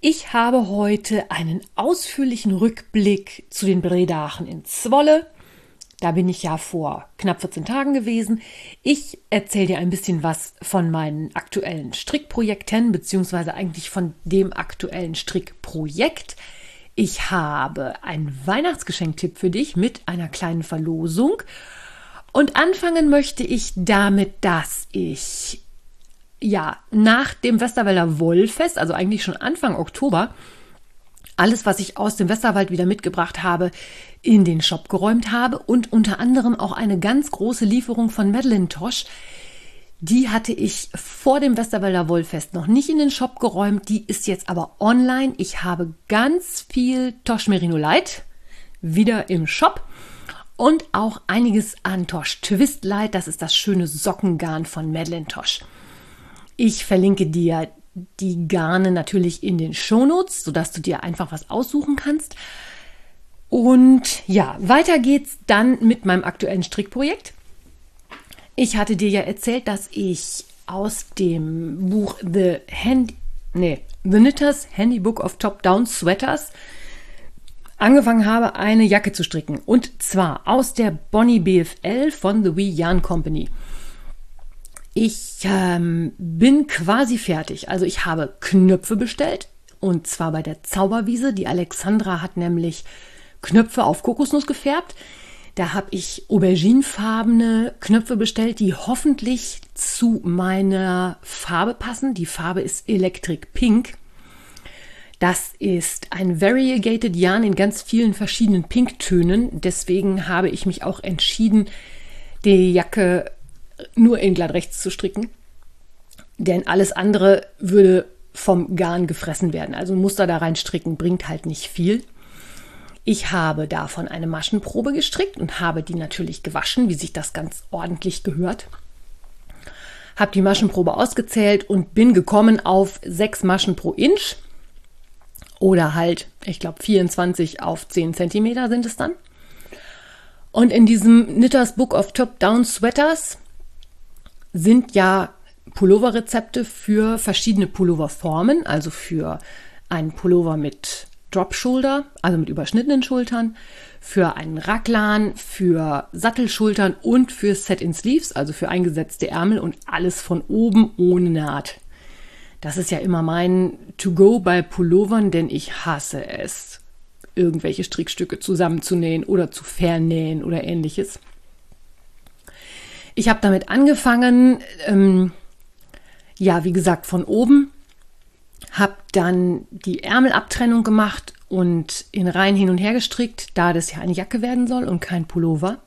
Ich habe heute einen ausführlichen Rückblick zu den Bredachen in Zwolle. Da bin ich ja vor knapp 14 Tagen gewesen. Ich erzähle dir ein bisschen was von meinen aktuellen Strickprojekten, beziehungsweise eigentlich von dem aktuellen Strickprojekt. Ich habe einen Weihnachtsgeschenktipp für dich mit einer kleinen Verlosung. Und anfangen möchte ich damit, dass ich ja, nach dem Westerwälder Wollfest, also eigentlich schon Anfang Oktober, alles, was ich aus dem Westerwald wieder mitgebracht habe, in den Shop geräumt habe und unter anderem auch eine ganz große Lieferung von Madeline Tosh. Die hatte ich vor dem Westerwälder Wollfest noch nicht in den Shop geräumt, die ist jetzt aber online. Ich habe ganz viel Tosh Merino Light wieder im Shop und auch einiges an Tosh Twist Light, das ist das schöne Sockengarn von Madeline Tosh. Ich verlinke dir die Garne natürlich in den Shownotes, sodass du dir einfach was aussuchen kannst. Und ja, weiter geht's dann mit meinem aktuellen Strickprojekt. Ich hatte dir ja erzählt, dass ich aus dem Buch The Hand, nee, The Knitters Handybook of Top-Down Sweaters angefangen habe, eine Jacke zu stricken. Und zwar aus der Bonnie BFL von The Wee Yarn Company. Ich ähm, bin quasi fertig. Also ich habe Knöpfe bestellt und zwar bei der Zauberwiese. Die Alexandra hat nämlich Knöpfe auf Kokosnuss gefärbt. Da habe ich auberginefarbene Knöpfe bestellt, die hoffentlich zu meiner Farbe passen. Die Farbe ist Electric Pink. Das ist ein Variegated Yarn in ganz vielen verschiedenen Pinktönen. Deswegen habe ich mich auch entschieden, die Jacke nur in glatt rechts zu stricken. Denn alles andere würde vom Garn gefressen werden. Also ein Muster da rein stricken bringt halt nicht viel. Ich habe davon eine Maschenprobe gestrickt und habe die natürlich gewaschen, wie sich das ganz ordentlich gehört. Habe die Maschenprobe ausgezählt und bin gekommen auf sechs Maschen pro Inch. Oder halt, ich glaube, 24 auf 10 Zentimeter sind es dann. Und in diesem Knitters Book of Top-Down Sweaters sind ja Pulloverrezepte für verschiedene Pulloverformen, also für einen Pullover mit Drop Shoulder, also mit überschnittenen Schultern, für einen Raglan, für Sattelschultern und für Set-in Sleeves, also für eingesetzte Ärmel und alles von oben ohne Naht. Das ist ja immer mein To-Go bei Pullovern, denn ich hasse es, irgendwelche Strickstücke zusammenzunähen oder zu vernähen oder ähnliches. Ich habe damit angefangen, ähm, ja, wie gesagt, von oben, habe dann die Ärmelabtrennung gemacht und in Reihen hin und her gestrickt, da das ja eine Jacke werden soll und kein Pullover.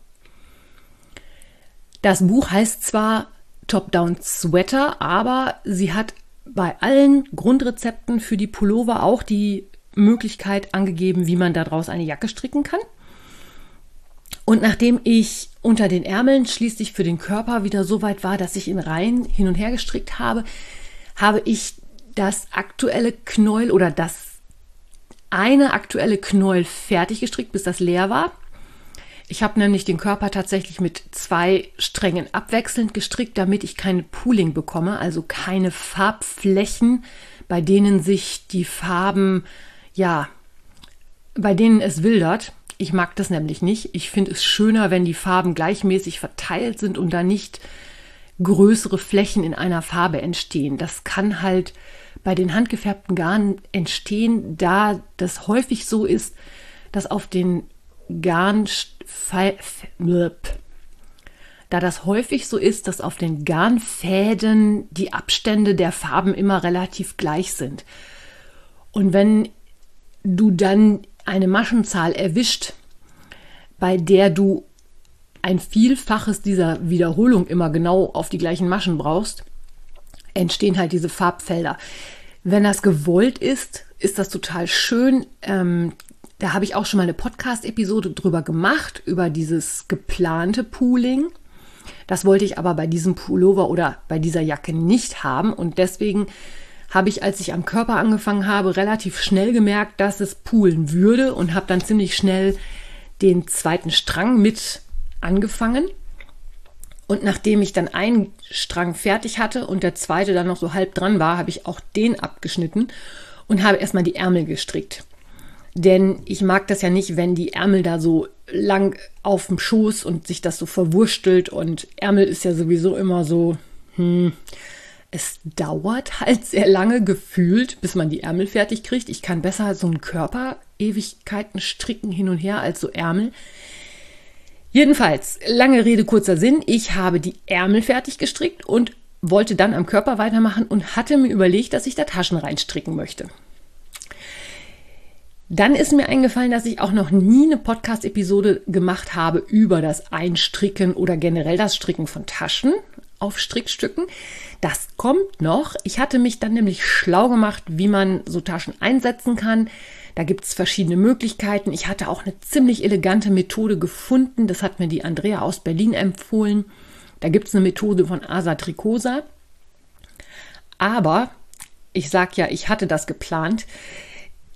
Das Buch heißt zwar Top-Down Sweater, aber sie hat bei allen Grundrezepten für die Pullover auch die Möglichkeit angegeben, wie man daraus eine Jacke stricken kann. Und nachdem ich unter den Ärmeln schließlich für den Körper wieder so weit war, dass ich in Reihen hin und her gestrickt habe, habe ich das aktuelle Knäuel oder das eine aktuelle Knäuel fertig gestrickt, bis das leer war. Ich habe nämlich den Körper tatsächlich mit zwei Strängen abwechselnd gestrickt, damit ich keine Pooling bekomme, also keine Farbflächen, bei denen sich die Farben, ja, bei denen es wildert. Ich mag das nämlich nicht. Ich finde es schöner, wenn die Farben gleichmäßig verteilt sind und da nicht größere Flächen in einer Farbe entstehen. Das kann halt bei den handgefärbten Garnen entstehen, da das häufig so ist, dass auf den Garn da das häufig so ist, dass auf den Garnfäden die Abstände der Farben immer relativ gleich sind. Und wenn du dann eine Maschenzahl erwischt, bei der du ein Vielfaches dieser Wiederholung immer genau auf die gleichen Maschen brauchst, entstehen halt diese Farbfelder. Wenn das gewollt ist, ist das total schön. Ähm, da habe ich auch schon mal eine Podcast-Episode drüber gemacht, über dieses geplante Pooling. Das wollte ich aber bei diesem Pullover oder bei dieser Jacke nicht haben. Und deswegen habe ich, als ich am Körper angefangen habe, relativ schnell gemerkt, dass es poolen würde und habe dann ziemlich schnell den zweiten Strang mit angefangen. Und nachdem ich dann einen Strang fertig hatte und der zweite dann noch so halb dran war, habe ich auch den abgeschnitten und habe erstmal die Ärmel gestrickt. Denn ich mag das ja nicht, wenn die Ärmel da so lang auf dem Schoß und sich das so verwurstelt. Und Ärmel ist ja sowieso immer so, hm, es dauert halt sehr lange gefühlt, bis man die Ärmel fertig kriegt. Ich kann besser so einen Körper Ewigkeiten stricken hin und her als so Ärmel. Jedenfalls, lange Rede, kurzer Sinn. Ich habe die Ärmel fertig gestrickt und wollte dann am Körper weitermachen und hatte mir überlegt, dass ich da Taschen reinstricken möchte. Dann ist mir eingefallen, dass ich auch noch nie eine Podcast-Episode gemacht habe über das Einstricken oder generell das Stricken von Taschen auf Strickstücken. Das kommt noch. Ich hatte mich dann nämlich schlau gemacht, wie man so Taschen einsetzen kann. Da gibt es verschiedene Möglichkeiten. Ich hatte auch eine ziemlich elegante Methode gefunden. Das hat mir die Andrea aus Berlin empfohlen. Da gibt es eine Methode von Asa Tricosa. Aber ich sage ja, ich hatte das geplant.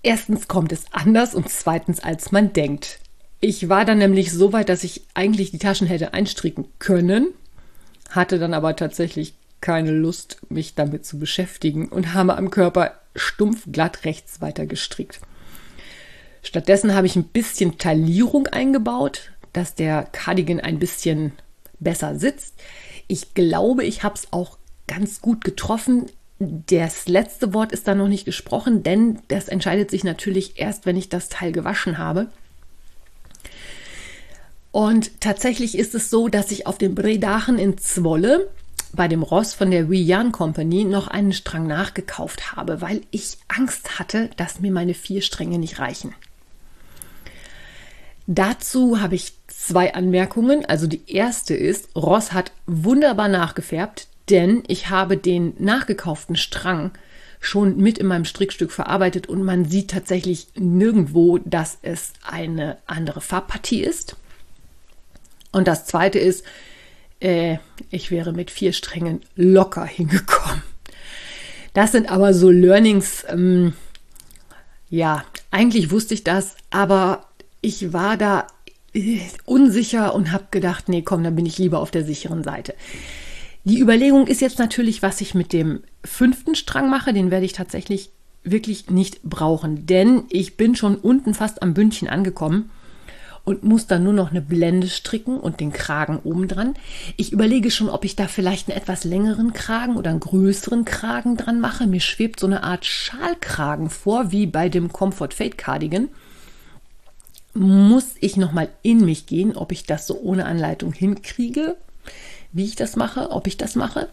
Erstens kommt es anders und zweitens, als man denkt. Ich war dann nämlich so weit, dass ich eigentlich die Taschen hätte einstricken können, hatte dann aber tatsächlich keine Lust, mich damit zu beschäftigen und habe am Körper stumpf glatt rechts weiter gestrickt. Stattdessen habe ich ein bisschen Taillierung eingebaut, dass der Cardigan ein bisschen besser sitzt. Ich glaube, ich habe es auch ganz gut getroffen. Das letzte Wort ist da noch nicht gesprochen, denn das entscheidet sich natürlich erst, wenn ich das Teil gewaschen habe. Und tatsächlich ist es so, dass ich auf dem Bredachen in Zwolle bei dem Ross von der Wian Company noch einen Strang nachgekauft habe, weil ich Angst hatte, dass mir meine vier Stränge nicht reichen. Dazu habe ich zwei Anmerkungen. Also die erste ist, Ross hat wunderbar nachgefärbt, denn ich habe den nachgekauften Strang schon mit in meinem Strickstück verarbeitet und man sieht tatsächlich nirgendwo, dass es eine andere Farbpartie ist. Und das zweite ist, äh, ich wäre mit vier Strängen locker hingekommen. Das sind aber so Learnings. Ähm, ja, eigentlich wusste ich das, aber ich war da äh, unsicher und habe gedacht, nee, komm, dann bin ich lieber auf der sicheren Seite. Die Überlegung ist jetzt natürlich, was ich mit dem fünften Strang mache. Den werde ich tatsächlich wirklich nicht brauchen, denn ich bin schon unten fast am Bündchen angekommen und muss dann nur noch eine Blende stricken und den Kragen oben dran. Ich überlege schon, ob ich da vielleicht einen etwas längeren Kragen oder einen größeren Kragen dran mache. Mir schwebt so eine Art Schalkragen vor, wie bei dem Comfort Fade Cardigan muss ich nochmal in mich gehen, ob ich das so ohne Anleitung hinkriege, wie ich das mache, ob ich das mache.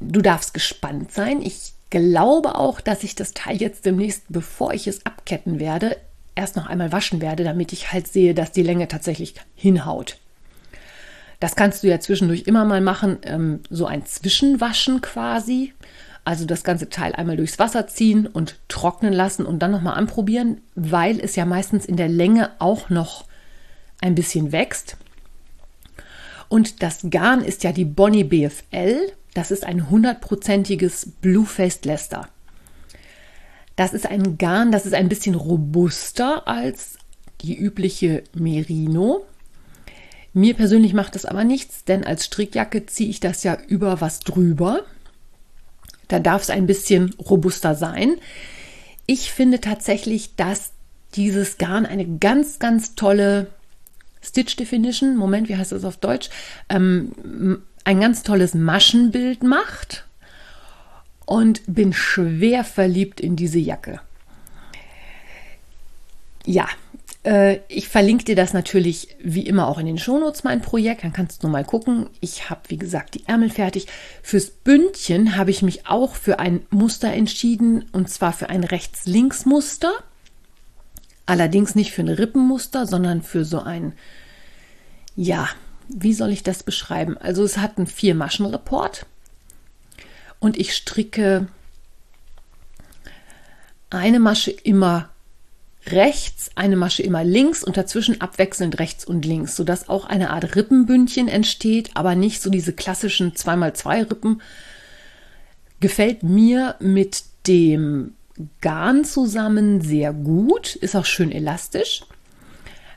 Du darfst gespannt sein. Ich glaube auch, dass ich das Teil jetzt demnächst, bevor ich es abketten werde, erst noch einmal waschen werde, damit ich halt sehe, dass die Länge tatsächlich hinhaut. Das kannst du ja zwischendurch immer mal machen, ähm, so ein Zwischenwaschen quasi. Also das ganze Teil einmal durchs Wasser ziehen und trocknen lassen und dann nochmal anprobieren, weil es ja meistens in der Länge auch noch ein bisschen wächst. Und das Garn ist ja die Bonnie BFL. Das ist ein hundertprozentiges Blue-Faced Lester. Das ist ein Garn, das ist ein bisschen robuster als die übliche Merino. Mir persönlich macht das aber nichts, denn als Strickjacke ziehe ich das ja über was drüber. Da darf es ein bisschen robuster sein. Ich finde tatsächlich, dass dieses Garn eine ganz, ganz tolle Stitch Definition, Moment, wie heißt das auf Deutsch, ähm, ein ganz tolles Maschenbild macht und bin schwer verliebt in diese Jacke. Ja, äh, ich verlinke dir das natürlich wie immer auch in den Shownotes, mein Projekt. Dann kannst du mal gucken. Ich habe, wie gesagt, die Ärmel fertig. Fürs Bündchen habe ich mich auch für ein Muster entschieden und zwar für ein Rechts-Links-Muster. Allerdings nicht für ein Rippenmuster, sondern für so ein, ja, wie soll ich das beschreiben? Also es hat einen Vier-Maschen-Report und ich stricke eine Masche immer rechts, eine Masche immer links und dazwischen abwechselnd rechts und links, sodass auch eine Art Rippenbündchen entsteht, aber nicht so diese klassischen 2x2 Rippen. Gefällt mir mit dem Garn zusammen sehr gut, ist auch schön elastisch.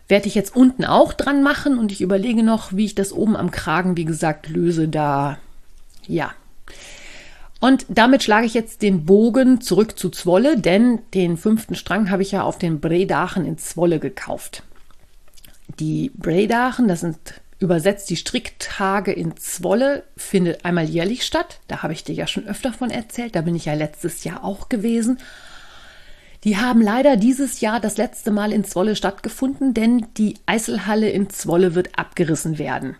Werde ich jetzt unten auch dran machen und ich überlege noch, wie ich das oben am Kragen, wie gesagt, löse. Da, ja, und damit schlage ich jetzt den Bogen zurück zu Zwolle, denn den fünften Strang habe ich ja auf den Bredachen in Zwolle gekauft. Die Bredachen, das sind übersetzt die Stricktage in Zwolle, findet einmal jährlich statt. Da habe ich dir ja schon öfter von erzählt. Da bin ich ja letztes Jahr auch gewesen. Die haben leider dieses Jahr das letzte Mal in Zwolle stattgefunden, denn die Eiselhalle in Zwolle wird abgerissen werden.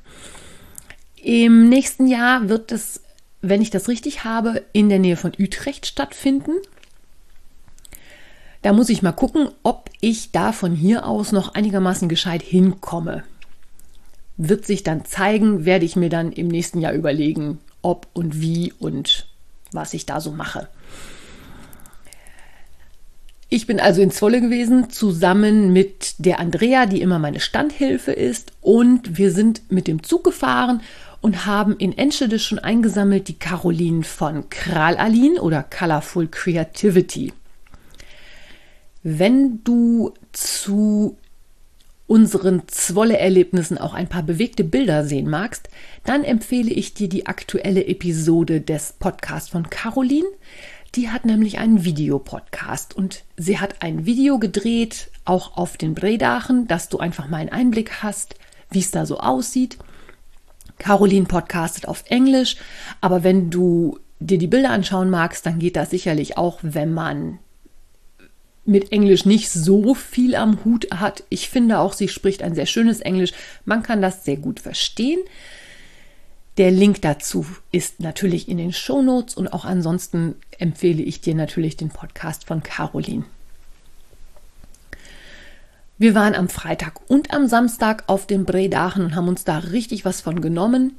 Im nächsten Jahr wird es wenn ich das richtig habe, in der Nähe von Utrecht stattfinden. Da muss ich mal gucken, ob ich da von hier aus noch einigermaßen gescheit hinkomme. Wird sich dann zeigen, werde ich mir dann im nächsten Jahr überlegen, ob und wie und was ich da so mache. Ich bin also in Zwolle gewesen, zusammen mit der Andrea, die immer meine Standhilfe ist. Und wir sind mit dem Zug gefahren und haben in Enschede schon eingesammelt die Caroline von Kralalin oder Colorful Creativity. Wenn du zu unseren Zwolle-Erlebnissen auch ein paar bewegte Bilder sehen magst, dann empfehle ich dir die aktuelle Episode des Podcasts von Caroline. Die hat nämlich einen Videopodcast und sie hat ein Video gedreht, auch auf den Bredachen, dass du einfach mal einen Einblick hast, wie es da so aussieht. Caroline podcastet auf Englisch, aber wenn du dir die Bilder anschauen magst, dann geht das sicherlich auch, wenn man mit Englisch nicht so viel am Hut hat. Ich finde auch, sie spricht ein sehr schönes Englisch. Man kann das sehr gut verstehen. Der Link dazu ist natürlich in den Show Notes und auch ansonsten empfehle ich dir natürlich den Podcast von Caroline. Wir waren am Freitag und am Samstag auf dem Bredachen und haben uns da richtig was von genommen.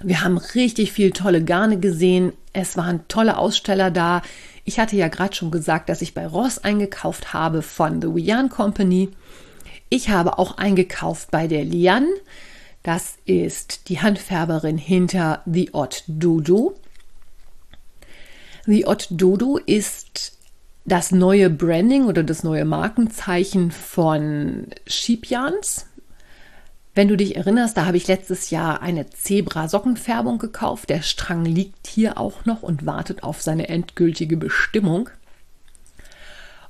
Wir haben richtig viel tolle Garne gesehen. Es waren tolle Aussteller da. Ich hatte ja gerade schon gesagt, dass ich bei Ross eingekauft habe von The Wian Company. Ich habe auch eingekauft bei der Lian. Das ist die Handfärberin hinter The Odd Dodo. The Odd Dodo ist das neue Branding oder das neue Markenzeichen von Sheepjans. Wenn du dich erinnerst, da habe ich letztes Jahr eine Zebra-Sockenfärbung gekauft. Der Strang liegt hier auch noch und wartet auf seine endgültige Bestimmung.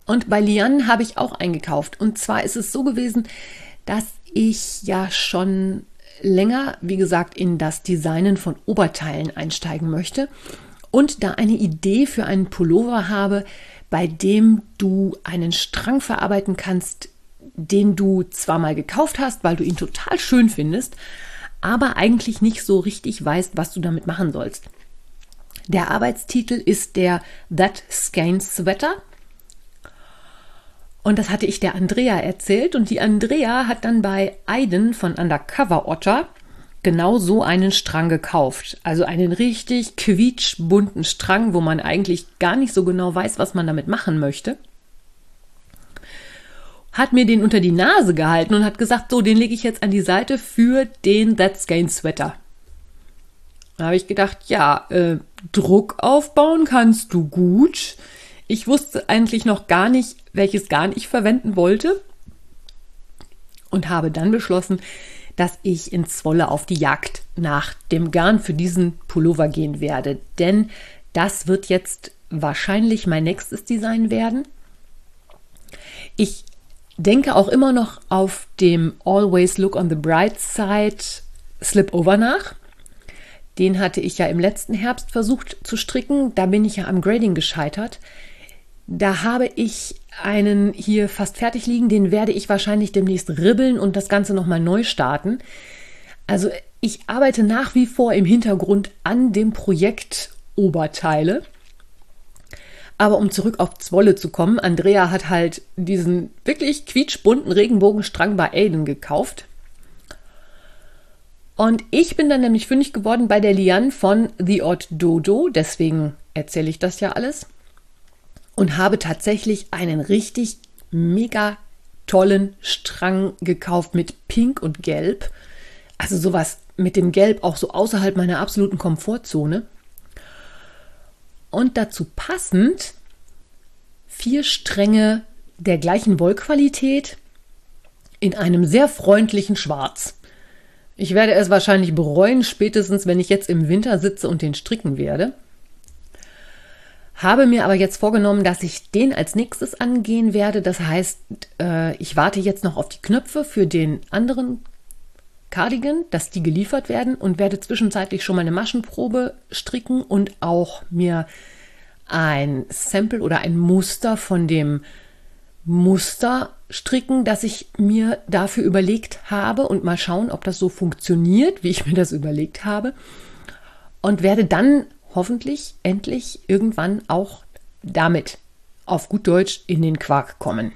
Und bei Lian habe ich auch eingekauft. Und zwar ist es so gewesen, dass ich ja schon länger, wie gesagt, in das Designen von Oberteilen einsteigen möchte und da eine Idee für einen Pullover habe, bei dem du einen Strang verarbeiten kannst, den du zwar mal gekauft hast, weil du ihn total schön findest, aber eigentlich nicht so richtig weißt, was du damit machen sollst. Der Arbeitstitel ist der That Skein Sweater. Und das hatte ich der Andrea erzählt und die Andrea hat dann bei Aiden von Undercover Otter genau so einen Strang gekauft. Also einen richtig quietschbunten Strang, wo man eigentlich gar nicht so genau weiß, was man damit machen möchte. Hat mir den unter die Nase gehalten und hat gesagt, so, den lege ich jetzt an die Seite für den That's Gain Sweater. Da habe ich gedacht, ja, äh, Druck aufbauen kannst du gut. Ich wusste eigentlich noch gar nicht, welches Garn ich verwenden wollte und habe dann beschlossen, dass ich in Zwolle auf die Jagd nach dem Garn für diesen Pullover gehen werde. Denn das wird jetzt wahrscheinlich mein nächstes Design werden. Ich denke auch immer noch auf dem Always Look on the Bright Side Slipover nach. Den hatte ich ja im letzten Herbst versucht zu stricken. Da bin ich ja am Grading gescheitert. Da habe ich einen hier fast fertig liegen, den werde ich wahrscheinlich demnächst ribbeln und das Ganze nochmal neu starten. Also ich arbeite nach wie vor im Hintergrund an dem Projekt Oberteile. Aber um zurück auf Zwolle zu kommen, Andrea hat halt diesen wirklich quietschbunten Regenbogenstrang bei Aiden gekauft. Und ich bin dann nämlich fündig geworden bei der Liane von The Odd Dodo, deswegen erzähle ich das ja alles. Und habe tatsächlich einen richtig mega tollen Strang gekauft mit Pink und Gelb. Also sowas mit dem Gelb auch so außerhalb meiner absoluten Komfortzone. Und dazu passend vier Stränge der gleichen Wollqualität in einem sehr freundlichen Schwarz. Ich werde es wahrscheinlich bereuen, spätestens wenn ich jetzt im Winter sitze und den stricken werde. Habe mir aber jetzt vorgenommen, dass ich den als nächstes angehen werde. Das heißt, äh, ich warte jetzt noch auf die Knöpfe für den anderen Cardigan, dass die geliefert werden und werde zwischenzeitlich schon mal eine Maschenprobe stricken und auch mir ein Sample oder ein Muster von dem Muster stricken, das ich mir dafür überlegt habe und mal schauen, ob das so funktioniert, wie ich mir das überlegt habe. Und werde dann hoffentlich endlich irgendwann auch damit auf gut Deutsch in den Quark kommen.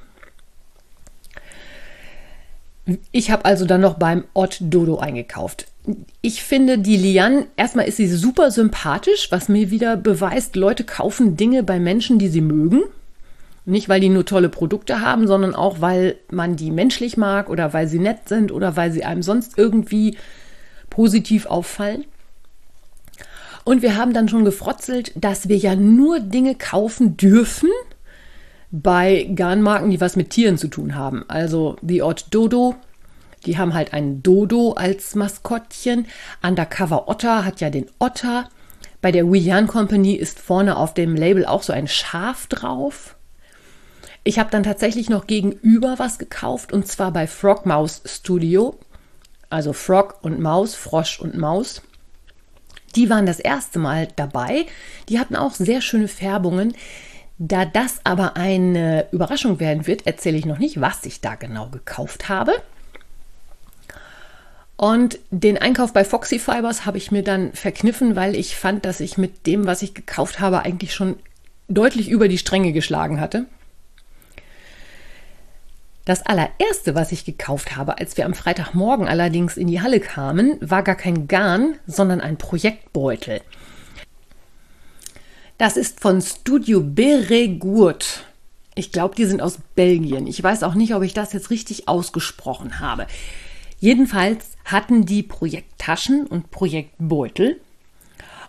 Ich habe also dann noch beim Ott Dodo eingekauft. Ich finde die Lian, erstmal ist sie super sympathisch, was mir wieder beweist, Leute kaufen Dinge bei Menschen, die sie mögen. Nicht, weil die nur tolle Produkte haben, sondern auch, weil man die menschlich mag oder weil sie nett sind oder weil sie einem sonst irgendwie positiv auffallen. Und wir haben dann schon gefrotzelt, dass wir ja nur Dinge kaufen dürfen bei Garnmarken, die was mit Tieren zu tun haben. Also The Odd Dodo, die haben halt einen Dodo als Maskottchen. Undercover Otter hat ja den Otter. Bei der Wian Company ist vorne auf dem Label auch so ein Schaf drauf. Ich habe dann tatsächlich noch gegenüber was gekauft und zwar bei Frog Mouse Studio. Also Frog und Maus, Frosch und Maus. Die waren das erste Mal dabei. Die hatten auch sehr schöne Färbungen. Da das aber eine Überraschung werden wird, erzähle ich noch nicht, was ich da genau gekauft habe. Und den Einkauf bei Foxy Fibers habe ich mir dann verkniffen, weil ich fand, dass ich mit dem, was ich gekauft habe, eigentlich schon deutlich über die Stränge geschlagen hatte. Das allererste, was ich gekauft habe, als wir am Freitagmorgen allerdings in die Halle kamen, war gar kein Garn, sondern ein Projektbeutel. Das ist von Studio Beregourt. Ich glaube, die sind aus Belgien. Ich weiß auch nicht, ob ich das jetzt richtig ausgesprochen habe. Jedenfalls hatten die Projekttaschen und Projektbeutel.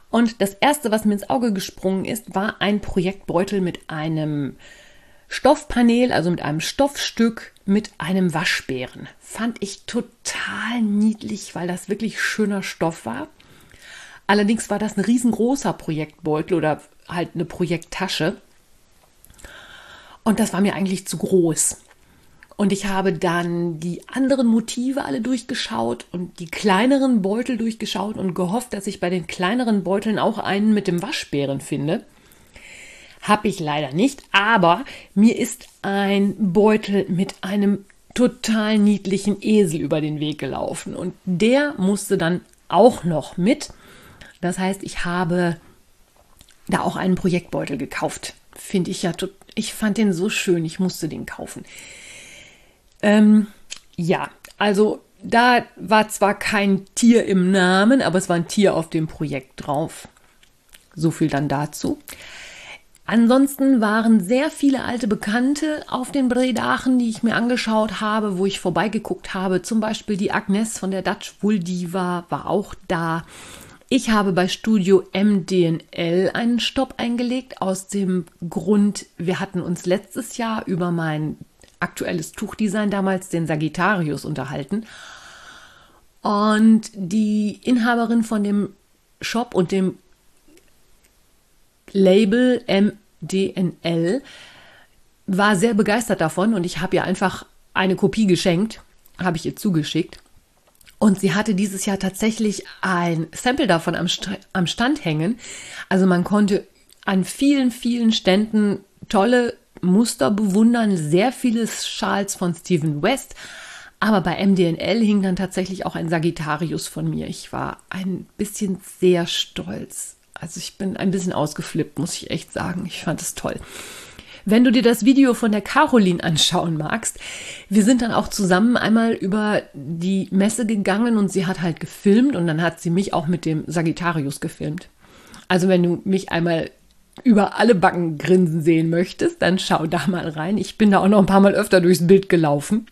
Und das erste, was mir ins Auge gesprungen ist, war ein Projektbeutel mit einem Stoffpanel, also mit einem Stoffstück mit einem Waschbären. Fand ich total niedlich, weil das wirklich schöner Stoff war. Allerdings war das ein riesengroßer Projektbeutel oder halt eine Projekttasche. Und das war mir eigentlich zu groß. Und ich habe dann die anderen Motive alle durchgeschaut und die kleineren Beutel durchgeschaut und gehofft, dass ich bei den kleineren Beuteln auch einen mit dem Waschbären finde. Habe ich leider nicht, aber mir ist ein Beutel mit einem total niedlichen Esel über den Weg gelaufen und der musste dann auch noch mit. Das heißt, ich habe da auch einen Projektbeutel gekauft. Finde ich ja, ich fand den so schön, ich musste den kaufen. Ähm, ja, also da war zwar kein Tier im Namen, aber es war ein Tier auf dem Projekt drauf. So viel dann dazu. Ansonsten waren sehr viele alte Bekannte auf den Bredachen, die ich mir angeschaut habe, wo ich vorbeigeguckt habe. Zum Beispiel die Agnes von der Dutch Wool Diva war auch da. Ich habe bei Studio MDNL einen Stopp eingelegt, aus dem Grund, wir hatten uns letztes Jahr über mein aktuelles Tuchdesign damals, den Sagittarius, unterhalten. Und die Inhaberin von dem Shop und dem Label MDNL war sehr begeistert davon und ich habe ihr einfach eine Kopie geschenkt, habe ich ihr zugeschickt. Und sie hatte dieses Jahr tatsächlich ein Sample davon am, St am Stand hängen. Also man konnte an vielen, vielen Ständen tolle Muster bewundern, sehr viele Schals von Stephen West. Aber bei MDNL hing dann tatsächlich auch ein Sagittarius von mir. Ich war ein bisschen sehr stolz also ich bin ein bisschen ausgeflippt, muss ich echt sagen. Ich fand es toll. Wenn du dir das Video von der Caroline anschauen magst, wir sind dann auch zusammen einmal über die Messe gegangen und sie hat halt gefilmt und dann hat sie mich auch mit dem Sagittarius gefilmt. Also wenn du mich einmal über alle Backen grinsen sehen möchtest, dann schau da mal rein. Ich bin da auch noch ein paar Mal öfter durchs Bild gelaufen.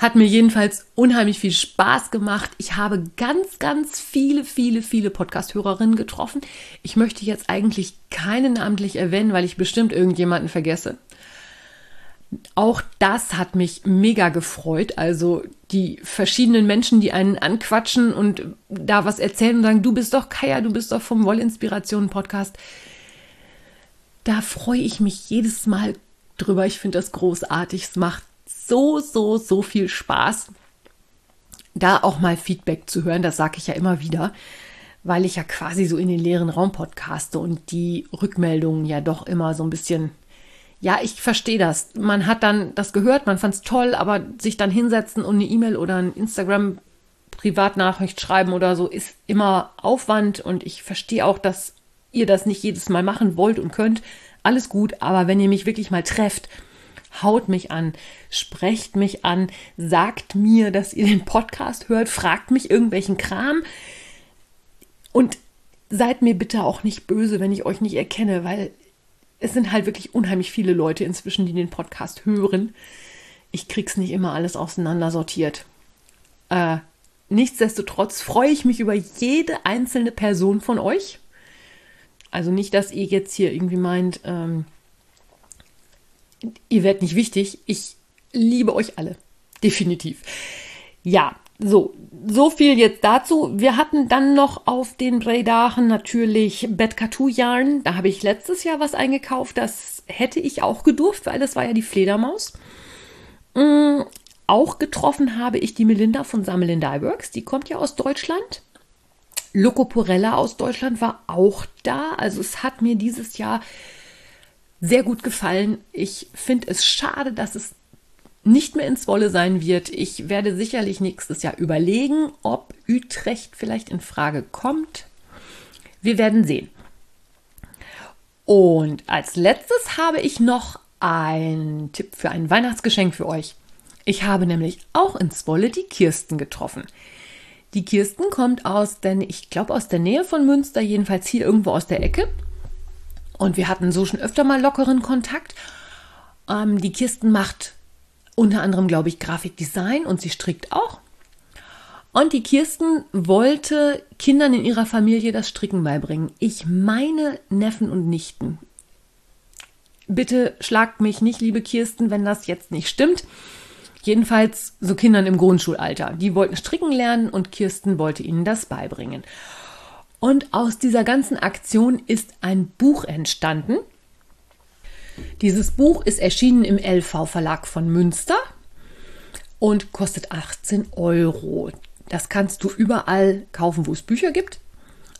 Hat mir jedenfalls unheimlich viel Spaß gemacht. Ich habe ganz, ganz viele, viele, viele Podcast-Hörerinnen getroffen. Ich möchte jetzt eigentlich keine namentlich erwähnen, weil ich bestimmt irgendjemanden vergesse. Auch das hat mich mega gefreut. Also die verschiedenen Menschen, die einen anquatschen und da was erzählen und sagen, du bist doch Kaya, du bist doch vom Wollinspirationen Podcast. Da freue ich mich jedes Mal drüber. Ich finde das großartig. Es macht so, so, so viel Spaß, da auch mal Feedback zu hören. Das sage ich ja immer wieder, weil ich ja quasi so in den leeren Raum podcaste und die Rückmeldungen ja doch immer so ein bisschen ja, ich verstehe das. Man hat dann das gehört, man fand es toll, aber sich dann hinsetzen und eine E-Mail oder ein Instagram Privatnachricht schreiben oder so ist immer Aufwand und ich verstehe auch, dass ihr das nicht jedes Mal machen wollt und könnt. Alles gut, aber wenn ihr mich wirklich mal trefft, haut mich an, sprecht mich an, sagt mir, dass ihr den Podcast hört, fragt mich irgendwelchen Kram und seid mir bitte auch nicht böse, wenn ich euch nicht erkenne, weil es sind halt wirklich unheimlich viele Leute inzwischen, die den Podcast hören. Ich krieg's nicht immer alles auseinandersortiert. Äh, nichtsdestotrotz freue ich mich über jede einzelne Person von euch. Also nicht, dass ihr jetzt hier irgendwie meint, ähm, ihr werdet nicht wichtig. Ich liebe euch alle. Definitiv. Ja, so, so viel jetzt dazu. Wir hatten dann noch auf den Bredachen natürlich Betkatu-Yarn. Da habe ich letztes Jahr was eingekauft. Das hätte ich auch gedurft, weil das war ja die Fledermaus. Ähm, auch getroffen habe ich die Melinda von Sammelin Dyeworks. Die kommt ja aus Deutschland. Loco Porella aus Deutschland war auch da. Also es hat mir dieses Jahr sehr gut gefallen. Ich finde es schade, dass es nicht mehr ins Wolle sein wird. Ich werde sicherlich nächstes Jahr überlegen, ob Utrecht vielleicht in Frage kommt. Wir werden sehen. Und als letztes habe ich noch einen Tipp für ein Weihnachtsgeschenk für euch. Ich habe nämlich auch in Zwolle die Kirsten getroffen. Die Kirsten kommt aus, denn ich glaube aus der Nähe von Münster, jedenfalls hier irgendwo aus der Ecke. Und wir hatten so schon öfter mal lockeren Kontakt. Ähm, die Kirsten macht unter anderem, glaube ich, Grafikdesign und sie strickt auch. Und die Kirsten wollte Kindern in ihrer Familie das Stricken beibringen. Ich meine Neffen und Nichten. Bitte schlagt mich nicht, liebe Kirsten, wenn das jetzt nicht stimmt. Jedenfalls so Kindern im Grundschulalter. Die wollten stricken lernen und Kirsten wollte ihnen das beibringen. Und aus dieser ganzen Aktion ist ein Buch entstanden. Dieses Buch ist erschienen im LV Verlag von Münster und kostet 18 Euro. Das kannst du überall kaufen, wo es Bücher gibt.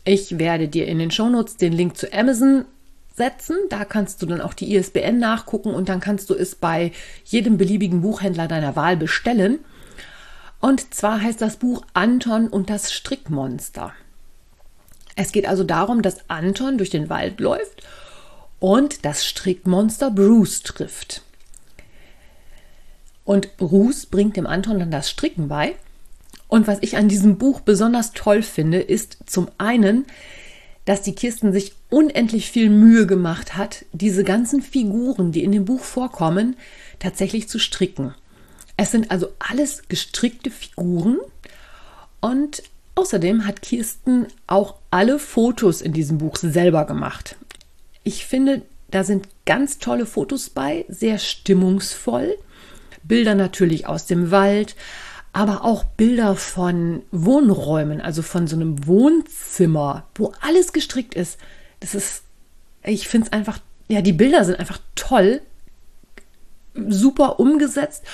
Ich werde dir in den Shownotes den Link zu Amazon setzen. Da kannst du dann auch die ISBN nachgucken und dann kannst du es bei jedem beliebigen Buchhändler deiner Wahl bestellen. Und zwar heißt das Buch Anton und das Strickmonster. Es geht also darum, dass Anton durch den Wald läuft und das Strickmonster Bruce trifft. Und Bruce bringt dem Anton dann das Stricken bei. Und was ich an diesem Buch besonders toll finde, ist zum einen, dass die Kirsten sich unendlich viel Mühe gemacht hat, diese ganzen Figuren, die in dem Buch vorkommen, tatsächlich zu stricken. Es sind also alles gestrickte Figuren und Außerdem hat Kirsten auch alle Fotos in diesem Buch selber gemacht. Ich finde, da sind ganz tolle Fotos bei, sehr stimmungsvoll. Bilder natürlich aus dem Wald, aber auch Bilder von Wohnräumen, also von so einem Wohnzimmer, wo alles gestrickt ist. Das ist, ich finde es einfach, ja, die Bilder sind einfach toll, super umgesetzt.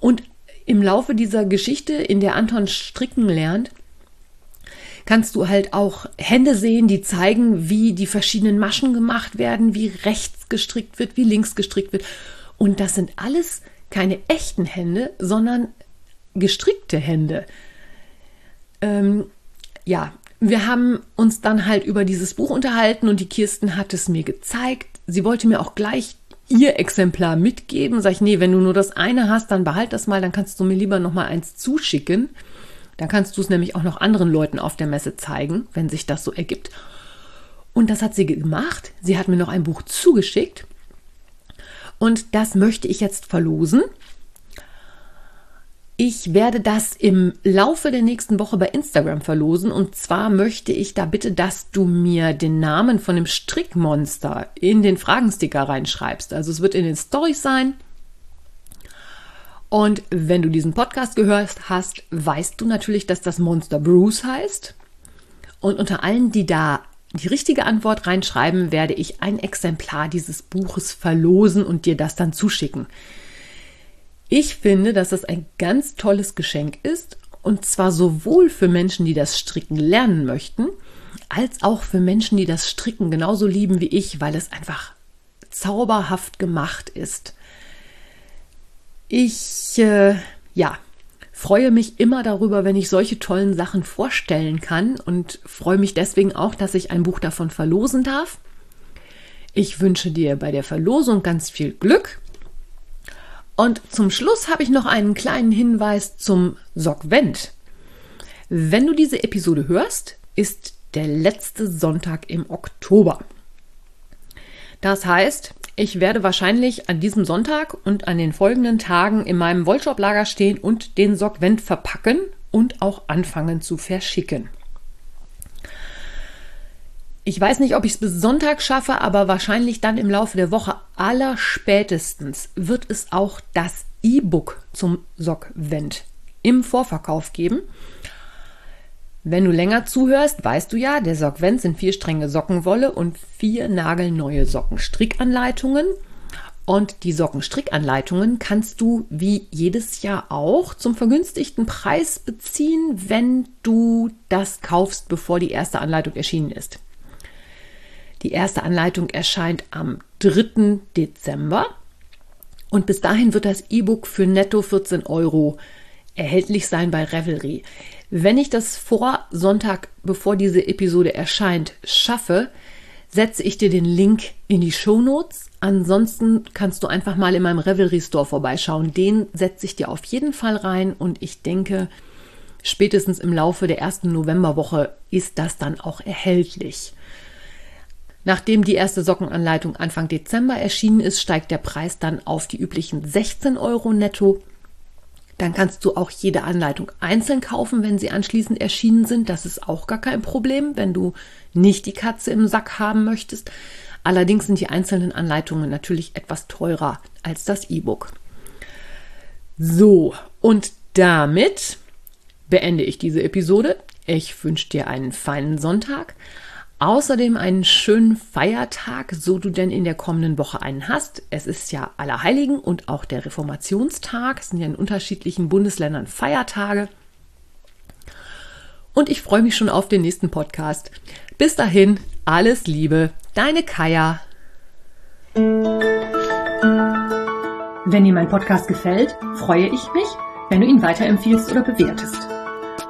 Und im Laufe dieser Geschichte, in der Anton stricken lernt, kannst du halt auch Hände sehen, die zeigen, wie die verschiedenen Maschen gemacht werden, wie rechts gestrickt wird, wie links gestrickt wird. Und das sind alles keine echten Hände, sondern gestrickte Hände. Ähm, ja, wir haben uns dann halt über dieses Buch unterhalten und die Kirsten hat es mir gezeigt. Sie wollte mir auch gleich ihr Exemplar mitgeben. Sag ich, nee, wenn du nur das eine hast, dann behalt das mal, dann kannst du mir lieber noch mal eins zuschicken. Dann kannst du es nämlich auch noch anderen Leuten auf der Messe zeigen, wenn sich das so ergibt. Und das hat sie gemacht. Sie hat mir noch ein Buch zugeschickt. Und das möchte ich jetzt verlosen. Ich werde das im Laufe der nächsten Woche bei Instagram verlosen. Und zwar möchte ich da bitte, dass du mir den Namen von dem Strickmonster in den Fragensticker reinschreibst. Also es wird in den Stories sein. Und wenn du diesen Podcast gehört hast, weißt du natürlich, dass das Monster Bruce heißt. Und unter allen, die da die richtige Antwort reinschreiben, werde ich ein Exemplar dieses Buches verlosen und dir das dann zuschicken. Ich finde, dass das ein ganz tolles Geschenk ist und zwar sowohl für Menschen, die das Stricken lernen möchten, als auch für Menschen, die das Stricken genauso lieben wie ich, weil es einfach zauberhaft gemacht ist. Ich, äh, ja, freue mich immer darüber, wenn ich solche tollen Sachen vorstellen kann und freue mich deswegen auch, dass ich ein Buch davon verlosen darf. Ich wünsche dir bei der Verlosung ganz viel Glück. Und zum Schluss habe ich noch einen kleinen Hinweis zum Sockvent. Wenn du diese Episode hörst, ist der letzte Sonntag im Oktober. Das heißt, ich werde wahrscheinlich an diesem Sonntag und an den folgenden Tagen in meinem Wollshop-Lager stehen und den Sockvent verpacken und auch anfangen zu verschicken. Ich weiß nicht, ob ich es bis Sonntag schaffe, aber wahrscheinlich dann im Laufe der Woche aller spätestens wird es auch das E-Book zum Sockvent im Vorverkauf geben. Wenn du länger zuhörst, weißt du ja, der Sockvent sind vier Stränge Sockenwolle und vier nagelneue Sockenstrickanleitungen. Und die Sockenstrickanleitungen kannst du wie jedes Jahr auch zum vergünstigten Preis beziehen, wenn du das kaufst, bevor die erste Anleitung erschienen ist. Die erste Anleitung erscheint am 3. Dezember und bis dahin wird das E-Book für netto 14 Euro erhältlich sein bei Revelry. Wenn ich das vor Sonntag, bevor diese Episode erscheint, schaffe, setze ich dir den Link in die Show Notes. Ansonsten kannst du einfach mal in meinem Revelry Store vorbeischauen. Den setze ich dir auf jeden Fall rein und ich denke, spätestens im Laufe der ersten Novemberwoche ist das dann auch erhältlich. Nachdem die erste Sockenanleitung Anfang Dezember erschienen ist, steigt der Preis dann auf die üblichen 16 Euro netto. Dann kannst du auch jede Anleitung einzeln kaufen, wenn sie anschließend erschienen sind. Das ist auch gar kein Problem, wenn du nicht die Katze im Sack haben möchtest. Allerdings sind die einzelnen Anleitungen natürlich etwas teurer als das E-Book. So, und damit beende ich diese Episode. Ich wünsche dir einen feinen Sonntag. Außerdem einen schönen Feiertag, so du denn in der kommenden Woche einen hast. Es ist ja Allerheiligen und auch der Reformationstag. Es sind ja in unterschiedlichen Bundesländern Feiertage. Und ich freue mich schon auf den nächsten Podcast. Bis dahin, alles Liebe, deine Kaya. Wenn dir mein Podcast gefällt, freue ich mich, wenn du ihn weiterempfiehlst oder bewertest.